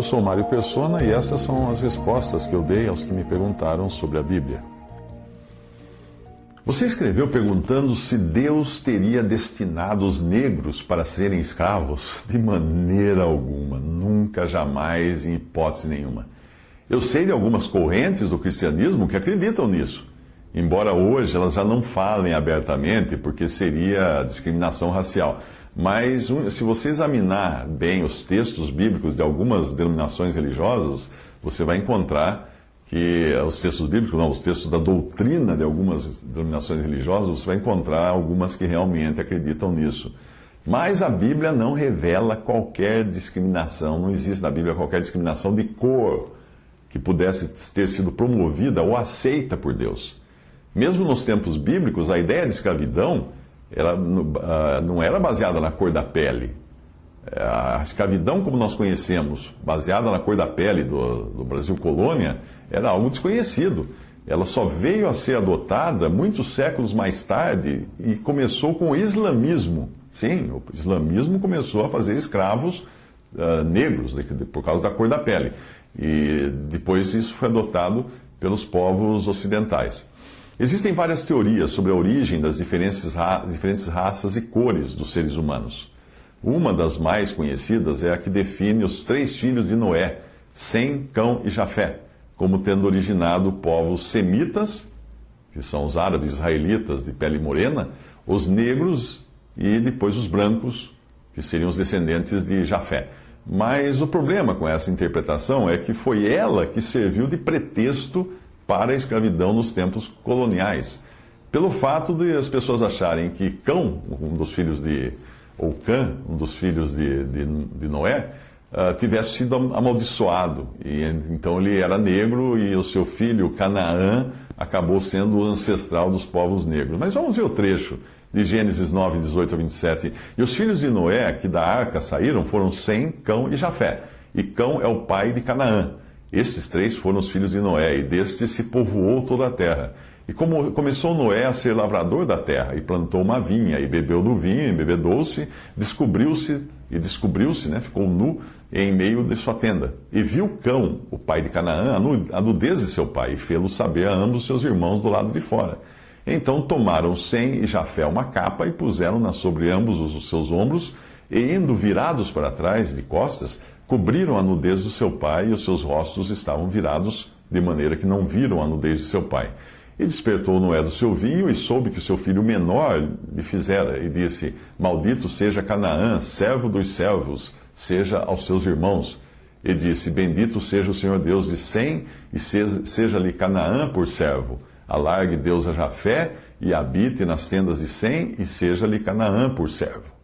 Eu sou Mário Persona e essas são as respostas que eu dei aos que me perguntaram sobre a Bíblia. Você escreveu perguntando se Deus teria destinado os negros para serem escravos? De maneira alguma, nunca, jamais, em hipótese nenhuma. Eu sei de algumas correntes do cristianismo que acreditam nisso, embora hoje elas já não falem abertamente, porque seria discriminação racial. Mas se você examinar bem os textos bíblicos de algumas denominações religiosas, você vai encontrar que os textos bíblicos, não, os textos da doutrina de algumas denominações religiosas, você vai encontrar algumas que realmente acreditam nisso. Mas a Bíblia não revela qualquer discriminação, não existe na Bíblia qualquer discriminação de cor que pudesse ter sido promovida ou aceita por Deus. Mesmo nos tempos bíblicos, a ideia de escravidão ah, não era baseada na cor da pele. A escravidão, como nós conhecemos, baseada na cor da pele do, do Brasil colônia, era algo desconhecido. Ela só veio a ser adotada muitos séculos mais tarde e começou com o islamismo. Sim, o islamismo começou a fazer escravos uh, negros por causa da cor da pele. E depois isso foi adotado pelos povos ocidentais. Existem várias teorias sobre a origem das diferentes, ra diferentes raças e cores dos seres humanos. Uma das mais conhecidas é a que define os três filhos de Noé, Sem, Cão e Jafé como tendo originado povos semitas, que são os árabes israelitas de pele morena, os negros e depois os brancos, que seriam os descendentes de Jafé. Mas o problema com essa interpretação é que foi ela que serviu de pretexto para a escravidão nos tempos coloniais. Pelo fato de as pessoas acharem que Cão, um dos filhos de. ou Cã, um dos filhos de, de, de Noé, uh, tivesse sido amaldiçoado. E, então ele era negro e o seu filho Canaã acabou sendo o ancestral dos povos negros. Mas vamos ver o trecho de Gênesis 9, 18 a 27. E os filhos de Noé, que da arca saíram, foram Sem, Cão e Jafé. E Cão é o pai de Canaã. Estes três foram os filhos de Noé, e destes se povoou toda a terra. E como começou Noé a ser lavrador da terra, e plantou uma vinha, e bebeu do vinho, e bebedou-se, descobriu-se, e descobriu-se, né, ficou nu, em meio de sua tenda. E viu Cão, o pai de Canaã, a nudez de seu pai, e fê-lo saber a ambos seus irmãos do lado de fora. Então tomaram Sem e Jafé uma capa e puseram-na sobre ambos os seus ombros, e indo virados para trás, de costas, cobriram a nudez do seu pai, e os seus rostos estavam virados, de maneira que não viram a nudez de seu pai. E despertou Noé do seu vinho, e soube que o seu filho menor lhe fizera, e disse: Maldito seja Canaã, servo dos servos, seja aos seus irmãos. E disse: Bendito seja o Senhor Deus de Sem, e seja-lhe Canaã por servo. Alargue Deus a Jafé, e habite nas tendas de Sem, e seja-lhe Canaã por servo.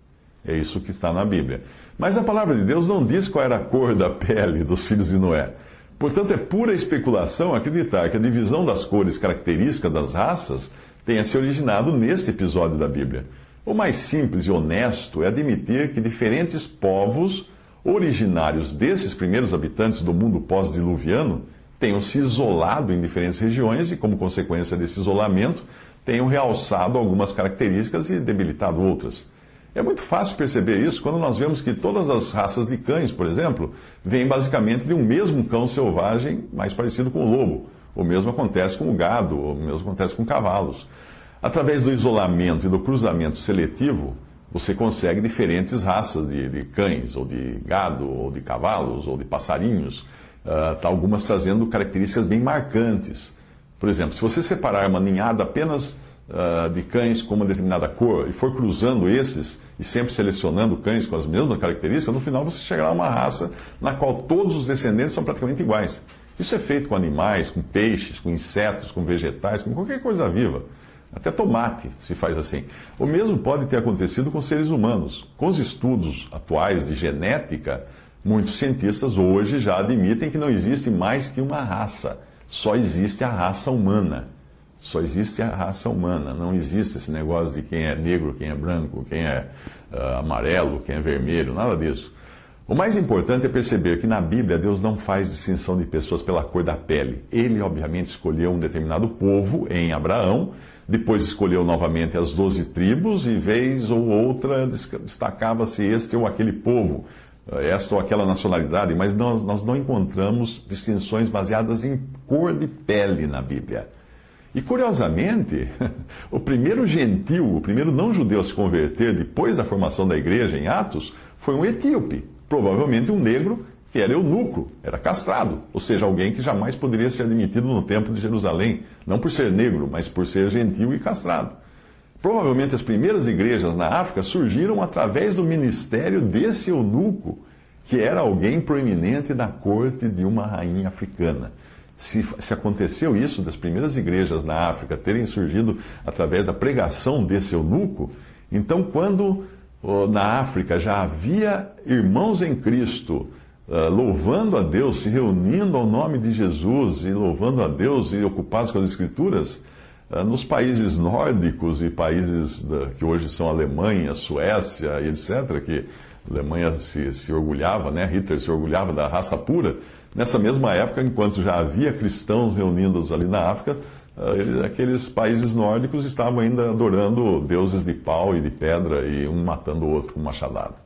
É isso que está na Bíblia. Mas a palavra de Deus não diz qual era a cor da pele dos filhos de Noé. Portanto, é pura especulação acreditar que a divisão das cores características das raças tenha se originado neste episódio da Bíblia. O mais simples e honesto é admitir que diferentes povos originários desses primeiros habitantes do mundo pós-diluviano tenham se isolado em diferentes regiões e, como consequência desse isolamento, tenham realçado algumas características e debilitado outras. É muito fácil perceber isso quando nós vemos que todas as raças de cães, por exemplo, vêm basicamente de um mesmo cão selvagem mais parecido com o lobo. O mesmo acontece com o gado, o mesmo acontece com cavalos. Através do isolamento e do cruzamento seletivo, você consegue diferentes raças de, de cães, ou de gado, ou de cavalos, ou de passarinhos, uh, algumas trazendo características bem marcantes. Por exemplo, se você separar uma ninhada apenas uh, de cães com uma determinada cor e for cruzando esses e sempre selecionando cães com as mesmas características, no final você chegará a uma raça na qual todos os descendentes são praticamente iguais. Isso é feito com animais, com peixes, com insetos, com vegetais, com qualquer coisa viva. Até tomate se faz assim. O mesmo pode ter acontecido com seres humanos. Com os estudos atuais de genética, muitos cientistas hoje já admitem que não existe mais que uma raça. Só existe a raça humana. Só existe a raça humana. Não existe esse negócio de quem é negro, quem é branco, quem é uh, amarelo, quem é vermelho, nada disso. O mais importante é perceber que na Bíblia Deus não faz distinção de pessoas pela cor da pele. Ele, obviamente, escolheu um determinado povo em Abraão, depois escolheu novamente as doze tribos e, vez ou outra, destacava-se este ou aquele povo, eh, esta ou aquela nacionalidade, mas nós, nós não encontramos distinções baseadas em cor de pele na Bíblia. E curiosamente, o primeiro gentil, o primeiro não-judeu a se converter depois da formação da igreja em Atos, foi um etíope provavelmente um negro que era eunuco, era castrado, ou seja, alguém que jamais poderia ser admitido no Templo de Jerusalém, não por ser negro, mas por ser gentil e castrado. Provavelmente as primeiras igrejas na África surgiram através do ministério desse eunuco, que era alguém proeminente da corte de uma rainha africana. Se, se, aconteceu isso, das primeiras igrejas na África terem surgido através da pregação desse eunuco, então quando na África já havia irmãos em Cristo uh, louvando a Deus, se reunindo ao nome de Jesus e louvando a Deus e ocupados com as Escrituras, uh, nos países nórdicos e países da, que hoje são Alemanha, Suécia e etc., que a Alemanha se, se orgulhava, né? Hitler se orgulhava da raça pura, nessa mesma época, enquanto já havia cristãos reunidos ali na África, ah, aqueles países nórdicos estavam ainda adorando deuses de pau e de pedra e um matando o outro com machadada.